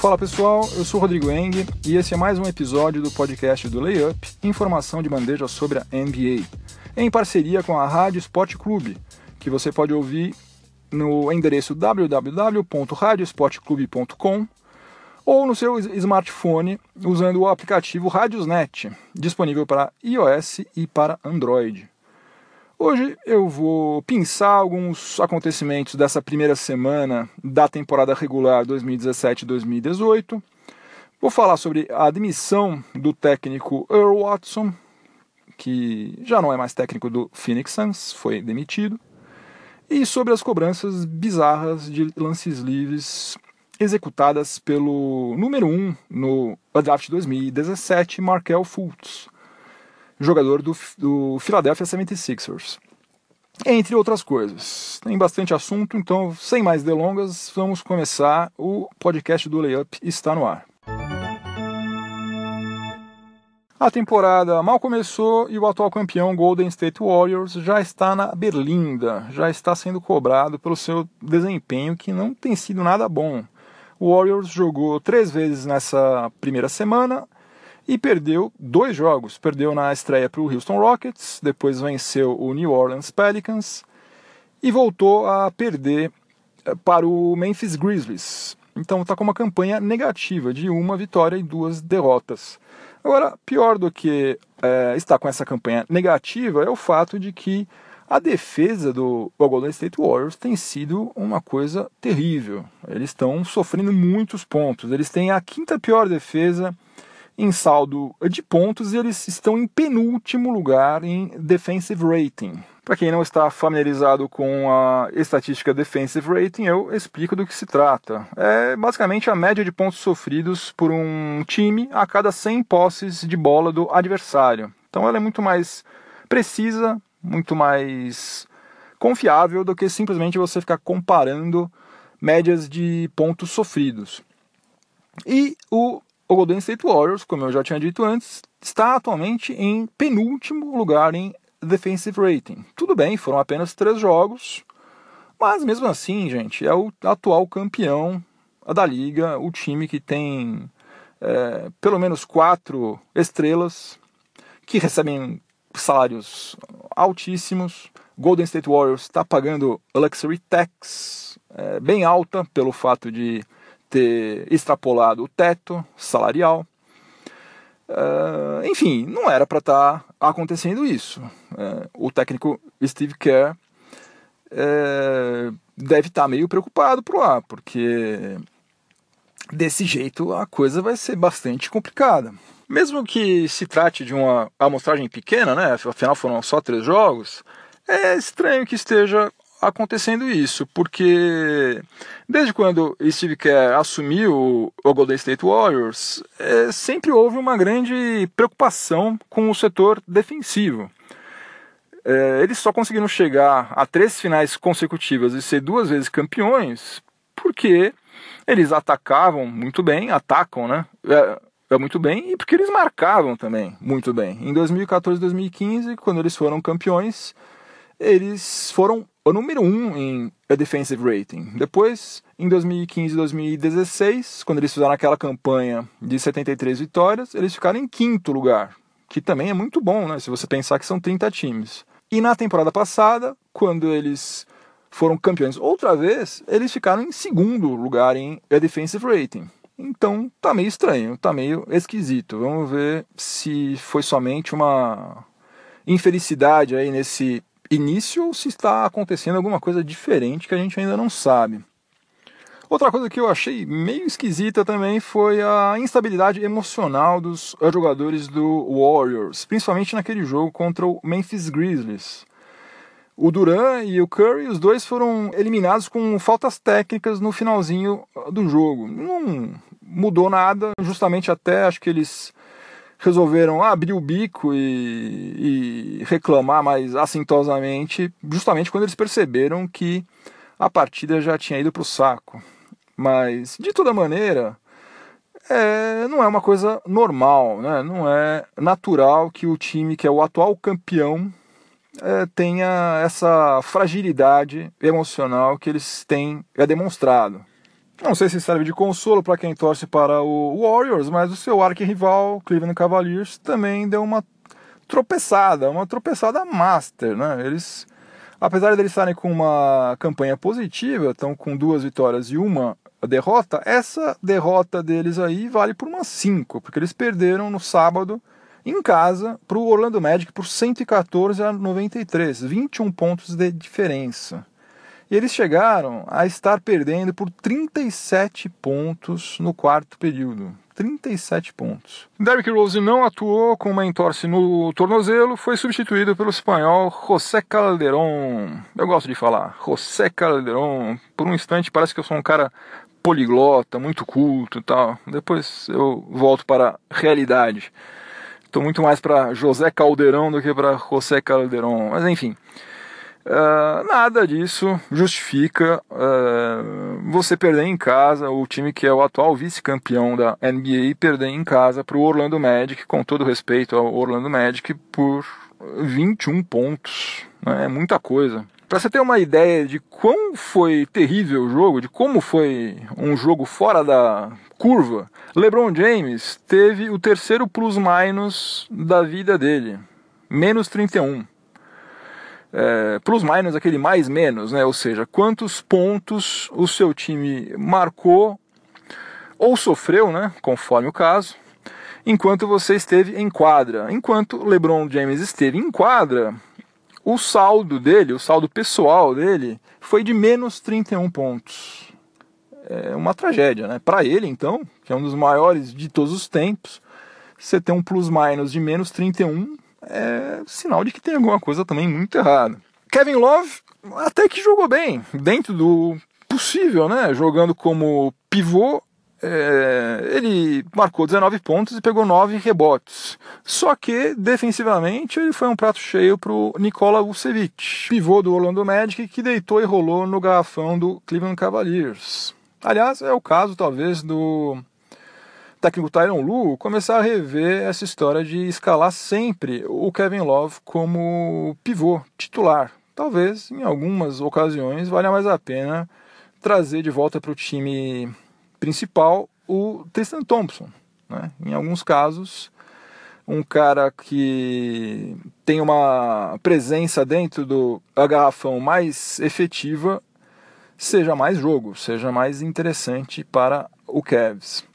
Fala pessoal, eu sou Rodrigo Eng e esse é mais um episódio do podcast do Layup, informação de bandeja sobre a NBA, em parceria com a Rádio Sport Clube, que você pode ouvir no endereço www.radiosportclube.com ou no seu smartphone usando o aplicativo Radiosnet, disponível para iOS e para Android. Hoje eu vou pensar alguns acontecimentos dessa primeira semana da temporada regular 2017-2018. Vou falar sobre a admissão do técnico Earl Watson, que já não é mais técnico do Phoenix Suns, foi demitido, e sobre as cobranças bizarras de lances livres executadas pelo número 1 um no draft 2017, Markel Fultz jogador do, do Philadelphia 76ers. Entre outras coisas. Tem bastante assunto, então, sem mais delongas, vamos começar. O podcast do Layup está no ar. A temporada mal começou e o atual campeão Golden State Warriors já está na berlinda, já está sendo cobrado pelo seu desempenho que não tem sido nada bom. O Warriors jogou três vezes nessa primeira semana e perdeu dois jogos. Perdeu na estreia para o Houston Rockets, depois venceu o New Orleans Pelicans e voltou a perder eh, para o Memphis Grizzlies. Então está com uma campanha negativa de uma vitória e duas derrotas. Agora, pior do que é, estar com essa campanha negativa é o fato de que a defesa do Golden State Warriors tem sido uma coisa terrível. Eles estão sofrendo muitos pontos. Eles têm a quinta pior defesa em saldo de pontos e eles estão em penúltimo lugar em defensive rating. Para quem não está familiarizado com a estatística defensive rating, eu explico do que se trata. É basicamente a média de pontos sofridos por um time a cada 100 posses de bola do adversário. Então ela é muito mais precisa, muito mais confiável do que simplesmente você ficar comparando médias de pontos sofridos. E o o Golden State Warriors, como eu já tinha dito antes, está atualmente em penúltimo lugar em defensive rating. Tudo bem, foram apenas três jogos, mas mesmo assim, gente, é o atual campeão da liga, o time que tem é, pelo menos quatro estrelas, que recebem salários altíssimos. Golden State Warriors está pagando luxury tax é, bem alta pelo fato de ter extrapolado o teto salarial. Uh, enfim, não era para estar tá acontecendo isso. Uh, o técnico Steve Kerr uh, deve estar tá meio preocupado por lá, porque desse jeito a coisa vai ser bastante complicada. Mesmo que se trate de uma amostragem pequena, né? afinal foram só três jogos, é estranho que esteja acontecendo isso, porque desde quando Steve Kerr assumiu o Golden State Warriors, é, sempre houve uma grande preocupação com o setor defensivo. É, eles só conseguiram chegar a três finais consecutivas e ser duas vezes campeões porque eles atacavam muito bem, atacam, né? É, é muito bem, e porque eles marcavam também muito bem. Em 2014 e 2015, quando eles foram campeões, eles foram o número 1 um em defensive rating. Depois, em 2015 e 2016, quando eles fizeram aquela campanha de 73 vitórias, eles ficaram em quinto lugar, que também é muito bom, né, se você pensar que são 30 times. E na temporada passada, quando eles foram campeões outra vez, eles ficaram em segundo lugar em defensive rating. Então tá meio estranho, tá meio esquisito. Vamos ver se foi somente uma infelicidade aí nesse início ou se está acontecendo alguma coisa diferente que a gente ainda não sabe. Outra coisa que eu achei meio esquisita também foi a instabilidade emocional dos jogadores do Warriors, principalmente naquele jogo contra o Memphis Grizzlies. O Duran e o Curry, os dois foram eliminados com faltas técnicas no finalzinho do jogo. Não mudou nada, justamente até acho que eles resolveram abrir o bico e, e reclamar mais assintosamente, justamente quando eles perceberam que a partida já tinha ido para o saco. Mas, de toda maneira, é, não é uma coisa normal, né? não é natural que o time que é o atual campeão é, tenha essa fragilidade emocional que eles têm é demonstrado. Não sei se serve de consolo para quem torce para o Warriors, mas o seu arquirrival Cleveland Cavaliers também deu uma tropeçada, uma tropeçada master, né? Eles, apesar de eles estarem com uma campanha positiva, estão com duas vitórias e uma derrota, essa derrota deles aí vale por umas 5, porque eles perderam no sábado em casa para o Orlando Magic por 114 a 93, 21 pontos de diferença. E eles chegaram a estar perdendo por 37 pontos no quarto período. 37 pontos. Derrick Rose não atuou com uma entorse no tornozelo, foi substituído pelo espanhol José Calderón. Eu gosto de falar, José Calderón. Por um instante parece que eu sou um cara poliglota, muito culto e tal. Depois eu volto para a realidade. Estou muito mais para José Calderão do que para José Calderón. Mas enfim. Uh, nada disso justifica uh, você perder em casa o time que é o atual vice-campeão da NBA perder em casa para o Orlando Magic, com todo respeito ao Orlando Magic, por 21 pontos. Né? É muita coisa. Para você ter uma ideia de quão foi terrível o jogo, de como foi um jogo fora da curva, LeBron James teve o terceiro plus-minus da vida dele, menos 31 é, plus minus aquele mais menos, né? Ou seja, quantos pontos o seu time marcou ou sofreu, né? Conforme o caso, enquanto você esteve em quadra. Enquanto LeBron James esteve em quadra, o saldo dele, o saldo pessoal dele, foi de menos 31 pontos. É uma tragédia, né? Para ele, então, que é um dos maiores de todos os tempos, você ter um plus-minus de menos 31 é sinal de que tem alguma coisa também muito errada. Kevin Love até que jogou bem, dentro do possível, né? Jogando como pivô, é, ele marcou 19 pontos e pegou 9 rebotes. Só que, defensivamente, ele foi um prato cheio para o Nikola Vucevic, pivô do Orlando Magic, que deitou e rolou no garrafão do Cleveland Cavaliers. Aliás, é o caso, talvez, do técnico Tyron Lu começar a rever essa história de escalar sempre o Kevin Love como pivô titular. Talvez em algumas ocasiões valha mais a pena trazer de volta para o time principal o Tristan Thompson. Né? Em alguns casos, um cara que tem uma presença dentro do garrafão mais efetiva seja mais jogo, seja mais interessante para o Cavs.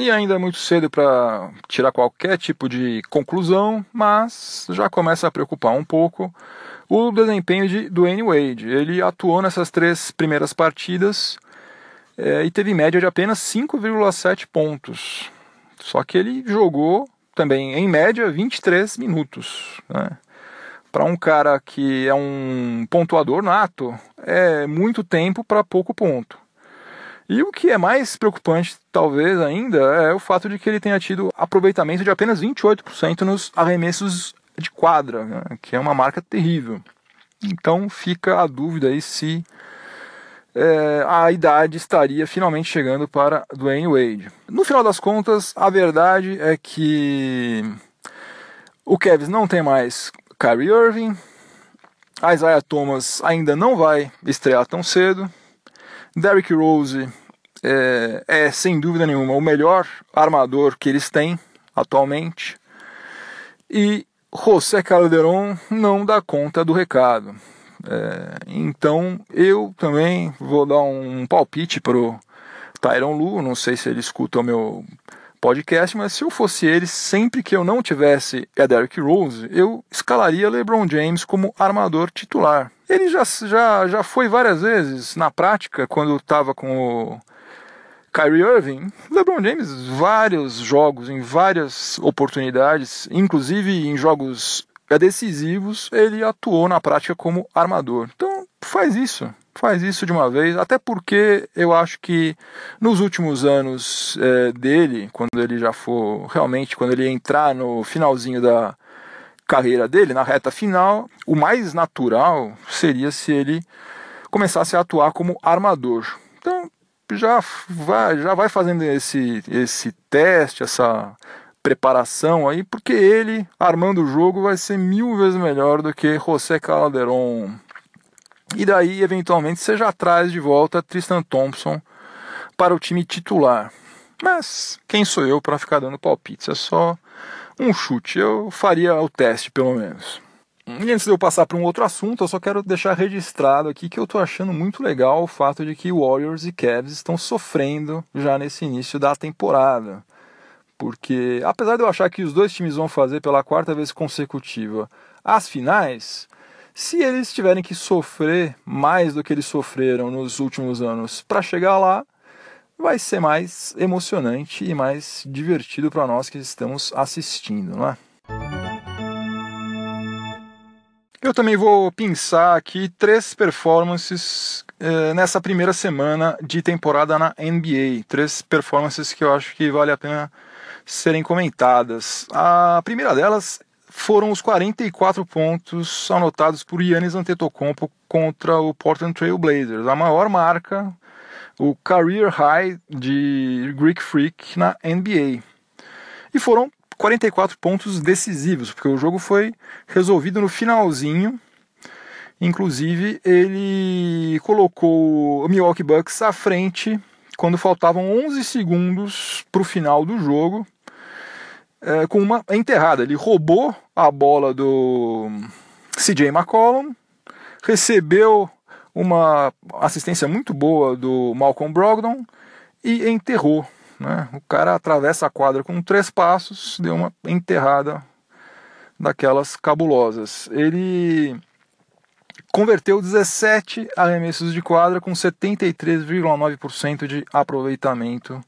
E ainda é muito cedo para tirar qualquer tipo de conclusão, mas já começa a preocupar um pouco o desempenho de Dwayne Wade. Ele atuou nessas três primeiras partidas é, e teve média de apenas 5,7 pontos. Só que ele jogou também, em média, 23 minutos. Né? Para um cara que é um pontuador nato, é muito tempo para pouco ponto. E o que é mais preocupante, talvez ainda, é o fato de que ele tenha tido aproveitamento de apenas 28% nos arremessos de quadra, né? que é uma marca terrível. Então fica a dúvida aí se é, a idade estaria finalmente chegando para Dwayne Wade. No final das contas, a verdade é que o Cavs não tem mais Kyrie Irving, a Isaiah Thomas ainda não vai estrear tão cedo, Derrick Rose é, é, sem dúvida nenhuma o melhor armador que eles têm atualmente. E José Calderon não dá conta do recado. É, então eu também vou dar um palpite pro Tyron Lu. Não sei se ele escuta o meu podcast, mas se eu fosse ele, sempre que eu não tivesse a Derrick Rose, eu escalaria LeBron James como armador titular. Ele já, já, já foi várias vezes na prática, quando estava com o Kyrie Irving, LeBron James, vários jogos, em várias oportunidades, inclusive em jogos decisivos, ele atuou na prática como armador. Então, faz isso, faz isso de uma vez, até porque eu acho que nos últimos anos é, dele, quando ele já for realmente, quando ele entrar no finalzinho da carreira dele, na reta final, o mais natural seria se ele começasse a atuar como armador. Então, já vai, já vai fazendo esse, esse teste, essa preparação aí, porque ele, armando o jogo, vai ser mil vezes melhor do que José Calderon. E daí, eventualmente, você já traz de volta Tristan Thompson para o time titular. Mas quem sou eu para ficar dando palpites? É só um chute. Eu faria o teste, pelo menos. E antes de eu passar para um outro assunto, eu só quero deixar registrado aqui que eu estou achando muito legal o fato de que Warriors e Cavs estão sofrendo já nesse início da temporada. Porque, apesar de eu achar que os dois times vão fazer pela quarta vez consecutiva as finais, se eles tiverem que sofrer mais do que eles sofreram nos últimos anos para chegar lá, vai ser mais emocionante e mais divertido para nós que estamos assistindo, não é? Eu também vou pensar aqui três performances eh, nessa primeira semana de temporada na NBA. Três performances que eu acho que vale a pena serem comentadas. A primeira delas foram os 44 pontos anotados por Yannis Antetokounmpo contra o Portland Trail Blazers, a maior marca, o career high de Greek Freak na NBA. E foram 44 pontos decisivos, porque o jogo foi resolvido no finalzinho. Inclusive, ele colocou o Milwaukee Bucks à frente quando faltavam 11 segundos para o final do jogo é, com uma enterrada. Ele roubou a bola do CJ McCollum, recebeu uma assistência muito boa do Malcolm Brogdon e enterrou. Né? O cara atravessa a quadra com três passos, deu uma enterrada daquelas cabulosas. Ele converteu 17 arremessos de quadra com 73,9% de aproveitamento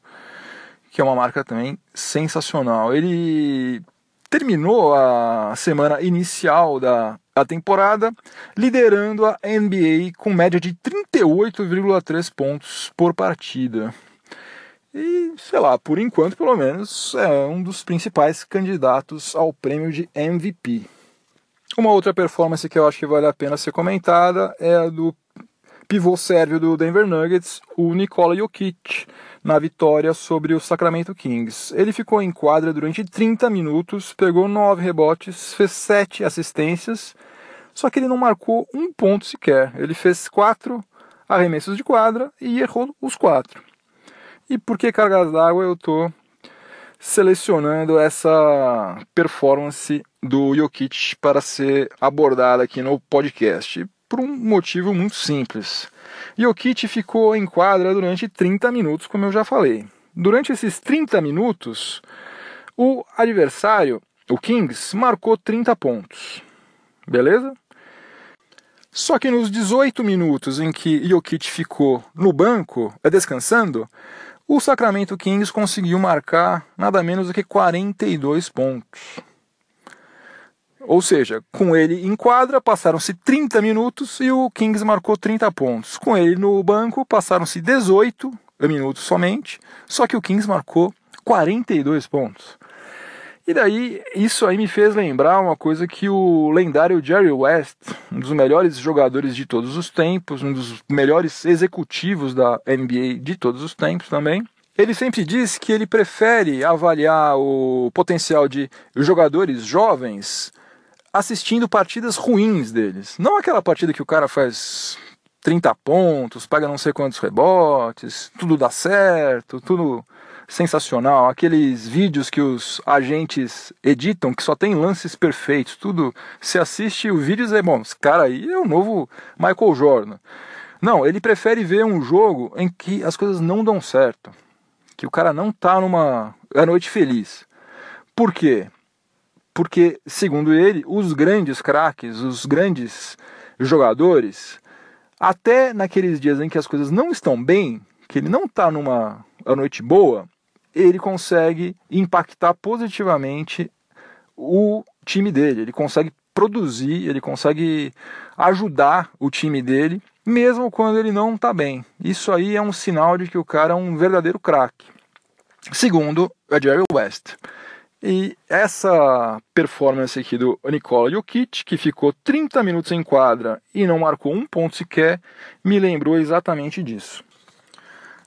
que é uma marca também sensacional. Ele terminou a semana inicial da, da temporada liderando a NBA com média de 38,3 pontos por partida. E, sei lá, por enquanto, pelo menos, é um dos principais candidatos ao prêmio de MVP. Uma outra performance que eu acho que vale a pena ser comentada é a do pivô sérvio do Denver Nuggets, o Nikola Jokic, na vitória sobre o Sacramento Kings. Ele ficou em quadra durante 30 minutos, pegou 9 rebotes, fez 7 assistências, só que ele não marcou um ponto sequer. Ele fez 4 arremessos de quadra e errou os 4. E por que cargas d'água eu estou selecionando essa performance do Jokic para ser abordada aqui no podcast? por um motivo muito simples. Jokic ficou em quadra durante 30 minutos, como eu já falei. Durante esses 30 minutos, o adversário, o Kings, marcou 30 pontos. Beleza? Só que nos 18 minutos em que Jokic ficou no banco, descansando, o Sacramento Kings conseguiu marcar nada menos do que 42 pontos. Ou seja, com ele em quadra, passaram-se 30 minutos e o Kings marcou 30 pontos. Com ele no banco, passaram-se 18 minutos somente, só que o Kings marcou 42 pontos. E daí, isso aí me fez lembrar uma coisa que o lendário Jerry West, um dos melhores jogadores de todos os tempos, um dos melhores executivos da NBA de todos os tempos também, ele sempre diz que ele prefere avaliar o potencial de jogadores jovens assistindo partidas ruins deles. Não aquela partida que o cara faz 30 pontos, paga não sei quantos rebotes, tudo dá certo, tudo sensacional. Aqueles vídeos que os agentes editam, que só tem lances perfeitos, tudo. Se assiste o vídeo e é bom, esse cara aí é o novo Michael Jordan. Não, ele prefere ver um jogo em que as coisas não dão certo. Que o cara não tá numa noite feliz. Por quê? porque, segundo ele, os grandes craques, os grandes jogadores, até naqueles dias em que as coisas não estão bem, que ele não está numa noite boa, ele consegue impactar positivamente o time dele, ele consegue produzir, ele consegue ajudar o time dele, mesmo quando ele não está bem. Isso aí é um sinal de que o cara é um verdadeiro craque. Segundo a Jerry West. E essa performance aqui do Nikola Jokic, que ficou 30 minutos em quadra e não marcou um ponto sequer, me lembrou exatamente disso.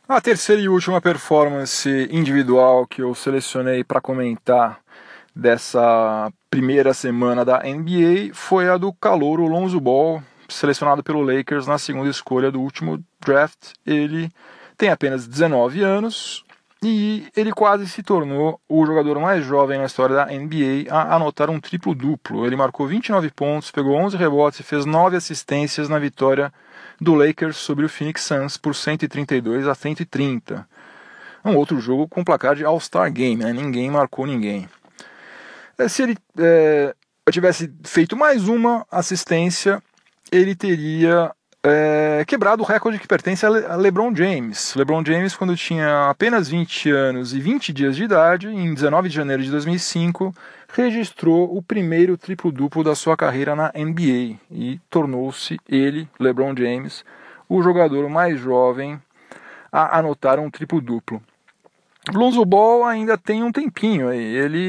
A terceira e última performance individual que eu selecionei para comentar dessa primeira semana da NBA foi a do calouro Lonzo Ball, selecionado pelo Lakers na segunda escolha do último draft. Ele tem apenas 19 anos e ele quase se tornou o jogador mais jovem na história da NBA a anotar um triplo-duplo. Ele marcou 29 pontos, pegou 11 rebotes e fez 9 assistências na vitória do Lakers sobre o Phoenix Suns por 132 a 130. Um outro jogo com placar de All-Star Game, né? ninguém marcou ninguém. É, se ele é, tivesse feito mais uma assistência, ele teria é, quebrado o recorde que pertence a, Le a LeBron James. LeBron James, quando tinha apenas 20 anos e 20 dias de idade, em 19 de janeiro de 2005, registrou o primeiro triplo-duplo da sua carreira na NBA e tornou-se ele, LeBron James, o jogador mais jovem a anotar um triplo-duplo. Lonzo Ball ainda tem um tempinho. Ele,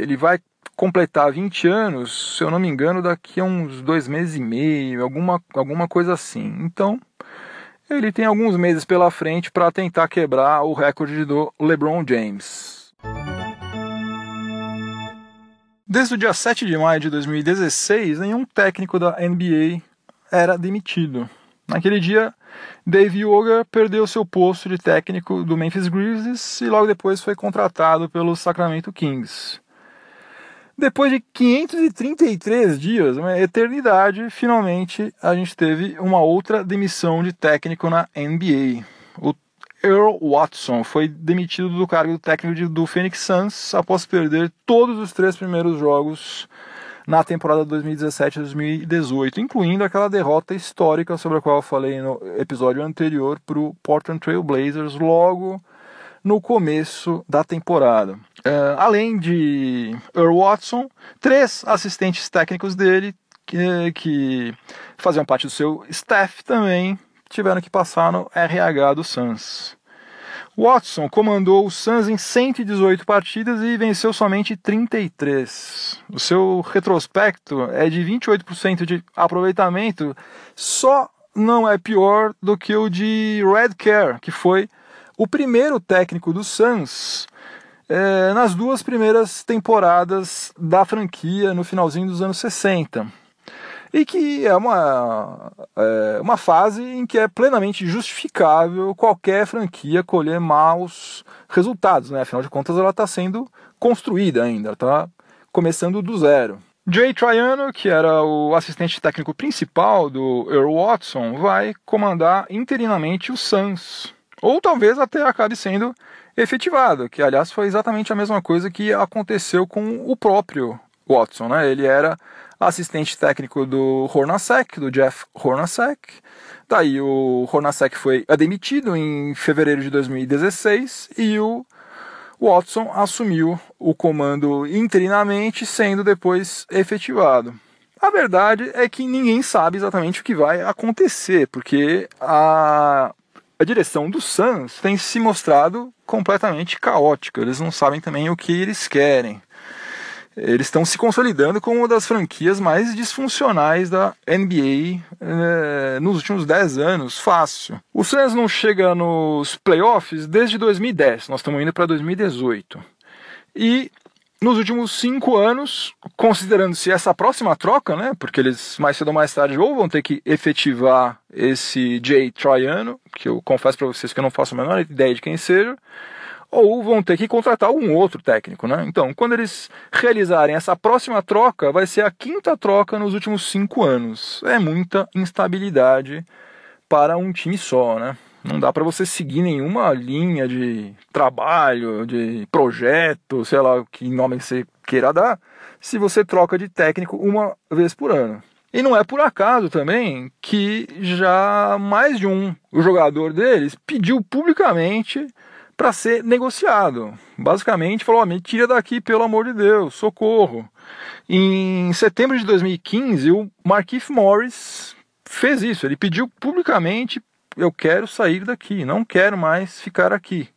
ele vai completar 20 anos, se eu não me engano, daqui a uns dois meses e meio, alguma, alguma coisa assim. Então, ele tem alguns meses pela frente para tentar quebrar o recorde do LeBron James. Desde o dia 7 de maio de 2016, nenhum técnico da NBA era demitido. Naquele dia, Dave Yoga perdeu seu posto de técnico do Memphis Grizzlies e logo depois foi contratado pelo Sacramento Kings. Depois de 533 dias, uma eternidade, finalmente a gente teve uma outra demissão de técnico na NBA. Earl Watson foi demitido do cargo técnico do Phoenix Suns após perder todos os três primeiros jogos na temporada 2017-2018, incluindo aquela derrota histórica sobre a qual eu falei no episódio anterior para o Portland Trail Blazers logo no começo da temporada. Uh, além de Earl Watson, três assistentes técnicos dele que, que faziam parte do seu staff também tiveram que passar no RH do Suns. Watson comandou o Suns em 118 partidas e venceu somente 33. O seu retrospecto é de 28% de aproveitamento, só não é pior do que o de Red Care, que foi o primeiro técnico do Suns é, nas duas primeiras temporadas da franquia no finalzinho dos anos 60. E que é uma, é, uma fase em que é plenamente justificável qualquer franquia colher maus resultados, né? afinal de contas ela está sendo construída ainda, está começando do zero. Jay Triano, que era o assistente técnico principal do Earl Watson, vai comandar interinamente o Suns ou talvez até acabe sendo efetivado, que aliás foi exatamente a mesma coisa que aconteceu com o próprio Watson, né? Ele era assistente técnico do Hornacek, do Jeff Hornacek. Daí o Hornacek foi demitido em fevereiro de 2016 e o Watson assumiu o comando interinamente, sendo depois efetivado. A verdade é que ninguém sabe exatamente o que vai acontecer, porque a a direção do Suns tem se mostrado completamente caótica. Eles não sabem também o que eles querem. Eles estão se consolidando como uma das franquias mais disfuncionais da NBA eh, nos últimos 10 anos, fácil. O Suns não chega nos playoffs desde 2010, nós estamos indo para 2018. E nos últimos cinco anos, considerando-se essa próxima troca, né, porque eles mais cedo ou mais tarde ou vão ter que efetivar esse Jay Triano, que eu confesso para vocês que eu não faço a menor ideia de quem seja, ou vão ter que contratar um outro técnico, né? Então, quando eles realizarem essa próxima troca, vai ser a quinta troca nos últimos cinco anos. É muita instabilidade para um time só, né? Não dá para você seguir nenhuma linha de trabalho, de projeto, sei lá que nome você queira dar, se você troca de técnico uma vez por ano. E não é por acaso também que já mais de um jogador deles pediu publicamente para ser negociado. Basicamente falou: oh, me tira daqui, pelo amor de Deus, socorro. Em setembro de 2015, o Marquise Morris fez isso. Ele pediu publicamente eu quero sair daqui, não quero mais ficar aqui.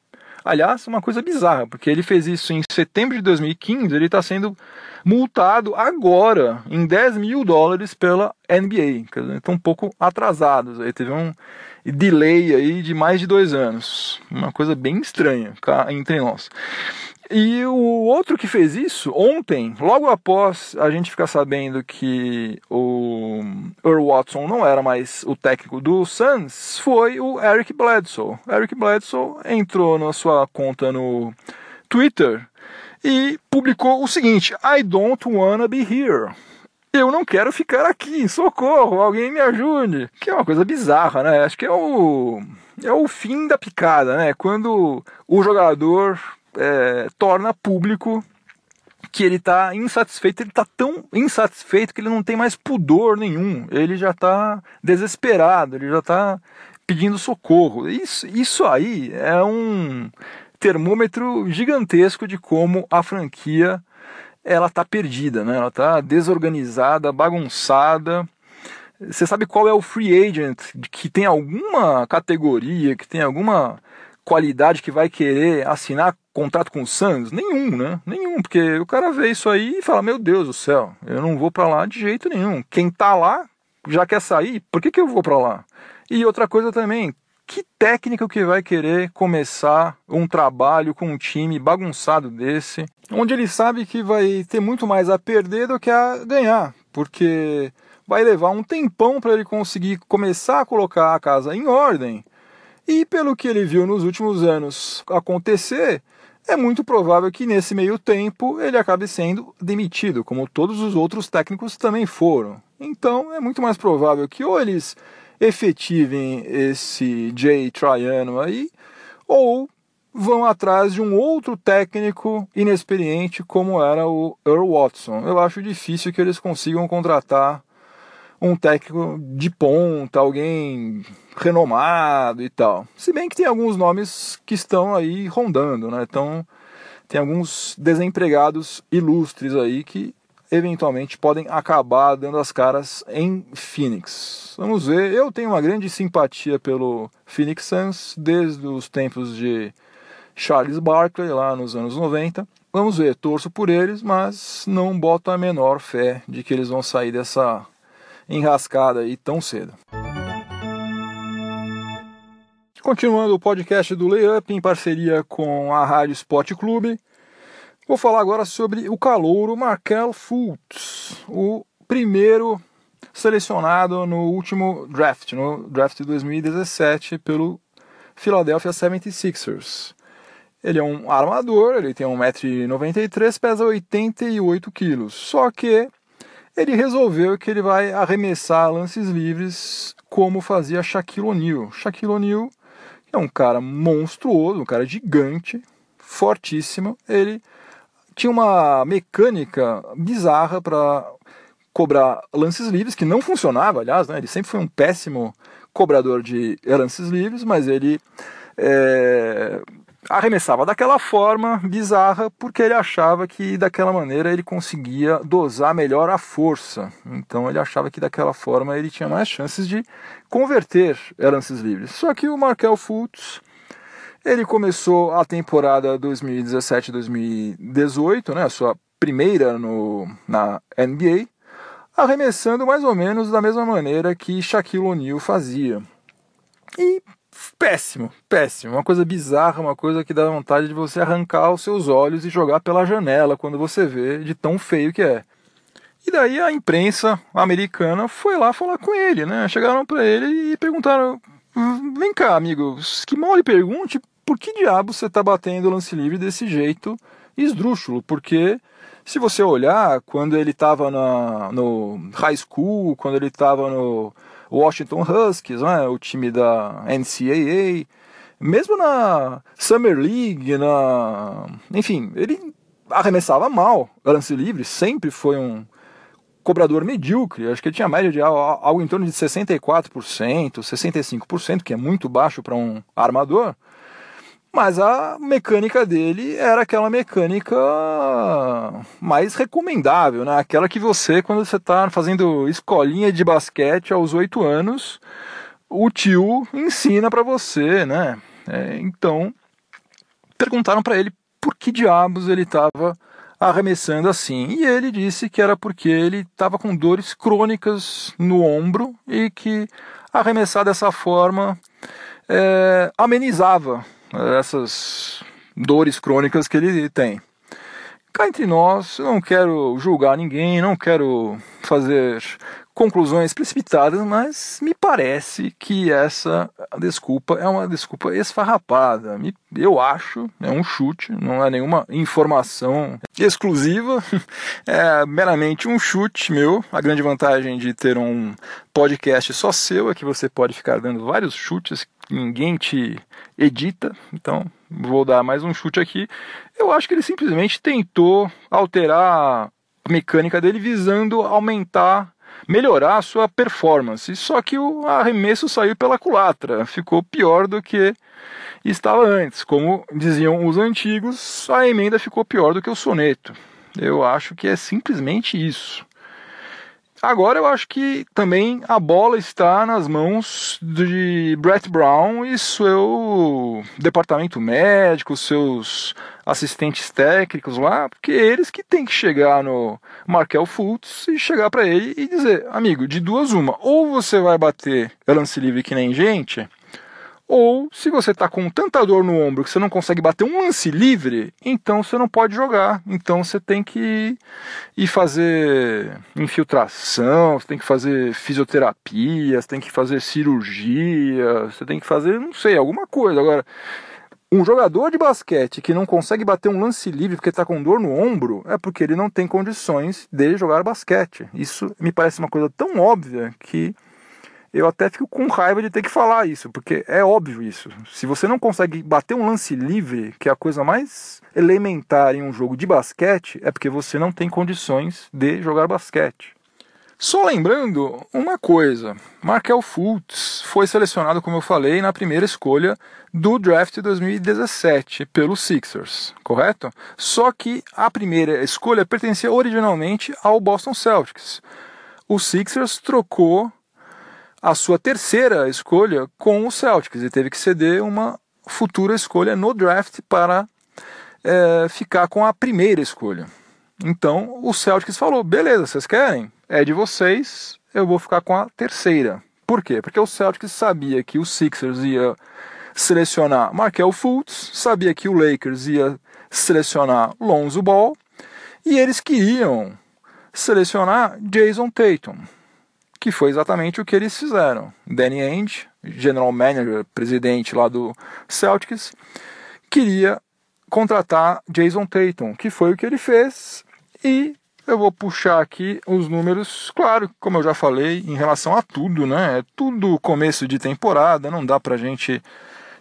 Aliás, uma coisa bizarra, porque ele fez isso em setembro de 2015, ele está sendo multado agora em 10 mil dólares pela NBA. Estão um pouco atrasados. Aí teve um delay aí de mais de dois anos. Uma coisa bem estranha cá entre nós. E o outro que fez isso, ontem, logo após a gente ficar sabendo que o Earl Watson não era mais o técnico do Suns, foi o Eric Bledsoe. Eric Bledsoe entrou na sua conta no Twitter e publicou o seguinte: I don't wanna be here. Eu não quero ficar aqui, socorro, alguém me ajude. Que é uma coisa bizarra, né? Acho que é o, é o fim da picada, né? Quando o jogador é, torna público que ele está insatisfeito, ele está tão insatisfeito que ele não tem mais pudor nenhum, ele já está desesperado, ele já está pedindo socorro. Isso, isso aí é um termômetro gigantesco de como a franquia ela está perdida, né? ela está desorganizada, bagunçada. Você sabe qual é o free agent que tem alguma categoria, que tem alguma qualidade que vai querer assinar contrato com o Santos? Nenhum, né? Nenhum, porque o cara vê isso aí e fala: Meu Deus do céu, eu não vou para lá de jeito nenhum. Quem tá lá já quer sair, por que, que eu vou para lá? E outra coisa também, que técnico que vai querer começar um trabalho com um time bagunçado desse, onde ele sabe que vai ter muito mais a perder do que a ganhar, porque vai levar um tempão para ele conseguir começar a colocar a casa em ordem e pelo que ele viu nos últimos anos acontecer, é muito provável que nesse meio tempo ele acabe sendo demitido, como todos os outros técnicos também foram. Então é muito mais provável que ou eles efetivem esse Jay Triano aí, ou vão atrás de um outro técnico inexperiente como era o Earl Watson. Eu acho difícil que eles consigam contratar um técnico de ponta, alguém renomado e tal. Se bem que tem alguns nomes que estão aí rondando, né? Então, tem alguns desempregados ilustres aí que eventualmente podem acabar dando as caras em Phoenix. Vamos ver. Eu tenho uma grande simpatia pelo Phoenix Suns desde os tempos de Charles Barkley lá nos anos 90. Vamos ver, torço por eles, mas não boto a menor fé de que eles vão sair dessa enrascada aí tão cedo. Continuando o podcast do Layup em parceria com a Rádio Sport Clube, vou falar agora sobre o calouro Markel Fultz, o primeiro selecionado no último draft, no draft de 2017 pelo Philadelphia 76ers. Ele é um armador, ele tem 1,93m, pesa 88 kg. Só que ele resolveu que ele vai arremessar lances livres como fazia Shaquille O'Neal. Shaquille O'Neal é um cara monstruoso, um cara gigante, fortíssimo. Ele tinha uma mecânica bizarra para cobrar lances livres, que não funcionava, aliás, né? ele sempre foi um péssimo cobrador de lances livres, mas ele é, arremessava daquela forma bizarra porque ele achava que daquela maneira ele conseguia dosar melhor a força. Então ele achava que daquela forma ele tinha mais chances de converter lances livres. Só que o Markel Fultz ele começou a temporada 2017-2018, né, a sua primeira no, na NBA, arremessando mais ou menos da mesma maneira que Shaquille O'Neal fazia. E péssimo, péssimo. Uma coisa bizarra, uma coisa que dá vontade de você arrancar os seus olhos e jogar pela janela quando você vê de tão feio que é. E daí a imprensa americana foi lá falar com ele, né? Chegaram para ele e perguntaram: Vem cá, amigo, que mal lhe pergunte por que diabo você tá batendo o lance livre desse jeito esdrúxulo? Porque se você olhar, quando ele estava no high school, quando ele estava no Washington Huskies, né, o time da NCAA, mesmo na Summer League, na, enfim, ele arremessava mal lance livre, sempre foi um cobrador medíocre, acho que ele tinha média de algo em torno de 64%, 65%, que é muito baixo para um armador. Mas a mecânica dele era aquela mecânica mais recomendável, né? Aquela que você, quando você está fazendo escolinha de basquete aos oito anos, o tio ensina para você, né? É, então, perguntaram para ele por que diabos ele estava arremessando assim. E ele disse que era porque ele estava com dores crônicas no ombro e que arremessar dessa forma é, amenizava essas dores crônicas que ele tem. Cá entre nós, eu não quero julgar ninguém, não quero fazer conclusões precipitadas, mas me parece que essa desculpa é uma desculpa esfarrapada. Eu acho, é um chute, não é nenhuma informação exclusiva, é meramente um chute meu. A grande vantagem de ter um podcast só seu é que você pode ficar dando vários chutes ninguém te edita, então vou dar mais um chute aqui. Eu acho que ele simplesmente tentou alterar a mecânica dele visando aumentar, melhorar a sua performance. Só que o arremesso saiu pela culatra, ficou pior do que estava antes. Como diziam os antigos, a emenda ficou pior do que o soneto. Eu acho que é simplesmente isso. Agora eu acho que também a bola está nas mãos de Brett Brown e seu departamento médico, seus assistentes técnicos lá, porque eles que têm que chegar no Markel Fultz e chegar para ele e dizer, amigo, de duas uma, ou você vai bater lance livre que nem gente, ou, se você está com tanta dor no ombro que você não consegue bater um lance livre, então você não pode jogar. Então você tem que ir fazer infiltração, você tem que fazer fisioterapia, você tem que fazer cirurgia, você tem que fazer, não sei, alguma coisa. Agora, um jogador de basquete que não consegue bater um lance livre porque está com dor no ombro é porque ele não tem condições de jogar basquete. Isso me parece uma coisa tão óbvia que eu até fico com raiva de ter que falar isso, porque é óbvio isso. Se você não consegue bater um lance livre, que é a coisa mais elementar em um jogo de basquete, é porque você não tem condições de jogar basquete. Só lembrando uma coisa, Markel Fultz foi selecionado, como eu falei, na primeira escolha do draft 2017 pelos Sixers, correto? Só que a primeira escolha pertencia originalmente ao Boston Celtics. O Sixers trocou a sua terceira escolha com o Celtics e teve que ceder uma futura escolha no draft para é, ficar com a primeira escolha. Então o Celtics falou: beleza, vocês querem? É de vocês, eu vou ficar com a terceira. Por quê? Porque o Celtics sabia que o Sixers ia selecionar Markel Fultz, sabia que o Lakers ia selecionar Lonzo Ball e eles queriam selecionar Jason Tatum que foi exatamente o que eles fizeram. Danny Ainge, general manager, presidente lá do Celtics, queria contratar Jason Tatum, que foi o que ele fez, e eu vou puxar aqui os números, claro, como eu já falei, em relação a tudo, né? É tudo começo de temporada, não dá pra gente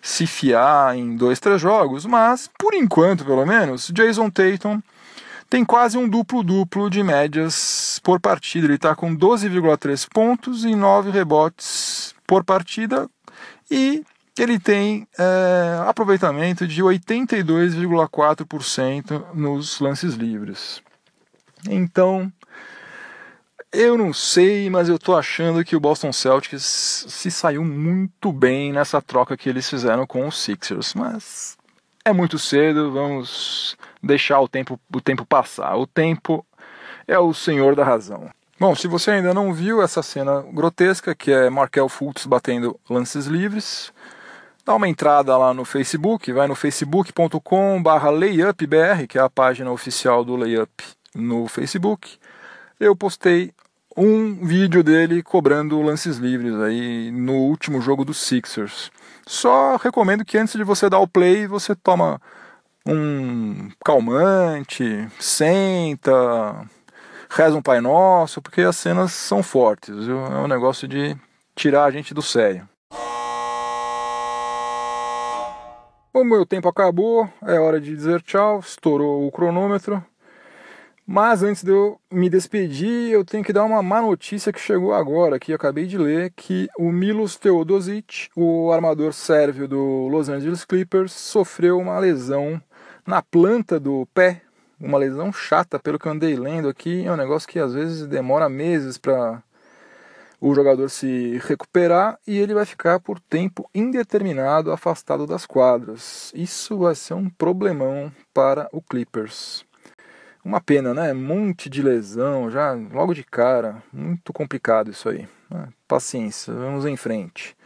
se fiar em dois, três jogos, mas por enquanto, pelo menos, Jason Tatum tem quase um duplo-duplo de médias por partida. Ele está com 12,3 pontos e 9 rebotes por partida e ele tem é, aproveitamento de 82,4% nos lances livres. Então, eu não sei, mas eu tô achando que o Boston Celtics se saiu muito bem nessa troca que eles fizeram com os Sixers. Mas é muito cedo, vamos deixar o tempo, o tempo passar. O tempo é o senhor da razão. Bom, se você ainda não viu essa cena grotesca, que é Markel Fultz batendo lances livres, dá uma entrada lá no Facebook, vai no facebook.com.br layupbr, que é a página oficial do Layup no Facebook. Eu postei um vídeo dele cobrando lances livres aí no último jogo dos Sixers. Só recomendo que antes de você dar o play, você toma um calmante, senta, reza um Pai Nosso, porque as cenas são fortes, viu? É um negócio de tirar a gente do sério. O meu tempo acabou, é hora de dizer tchau, estourou o cronômetro. Mas antes de eu me despedir, eu tenho que dar uma má notícia que chegou agora, que acabei de ler, que o Milos Teodosic, o armador sérvio do Los Angeles Clippers, sofreu uma lesão na planta do pé, uma lesão chata, pelo que eu andei lendo aqui, é um negócio que às vezes demora meses para o jogador se recuperar e ele vai ficar por tempo indeterminado afastado das quadras. Isso vai ser um problemão para o Clippers. Uma pena, né? Monte de lesão já logo de cara. Muito complicado isso aí. Paciência, vamos em frente.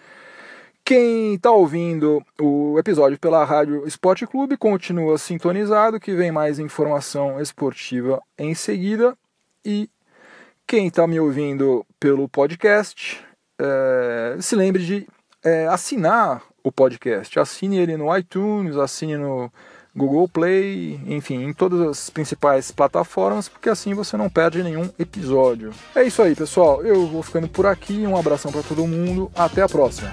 Quem está ouvindo o episódio pela Rádio Esporte Clube continua sintonizado, que vem mais informação esportiva em seguida. E quem está me ouvindo pelo podcast, é, se lembre de é, assinar o podcast. Assine ele no iTunes, assine no Google Play, enfim, em todas as principais plataformas, porque assim você não perde nenhum episódio. É isso aí, pessoal. Eu vou ficando por aqui. Um abração para todo mundo. Até a próxima.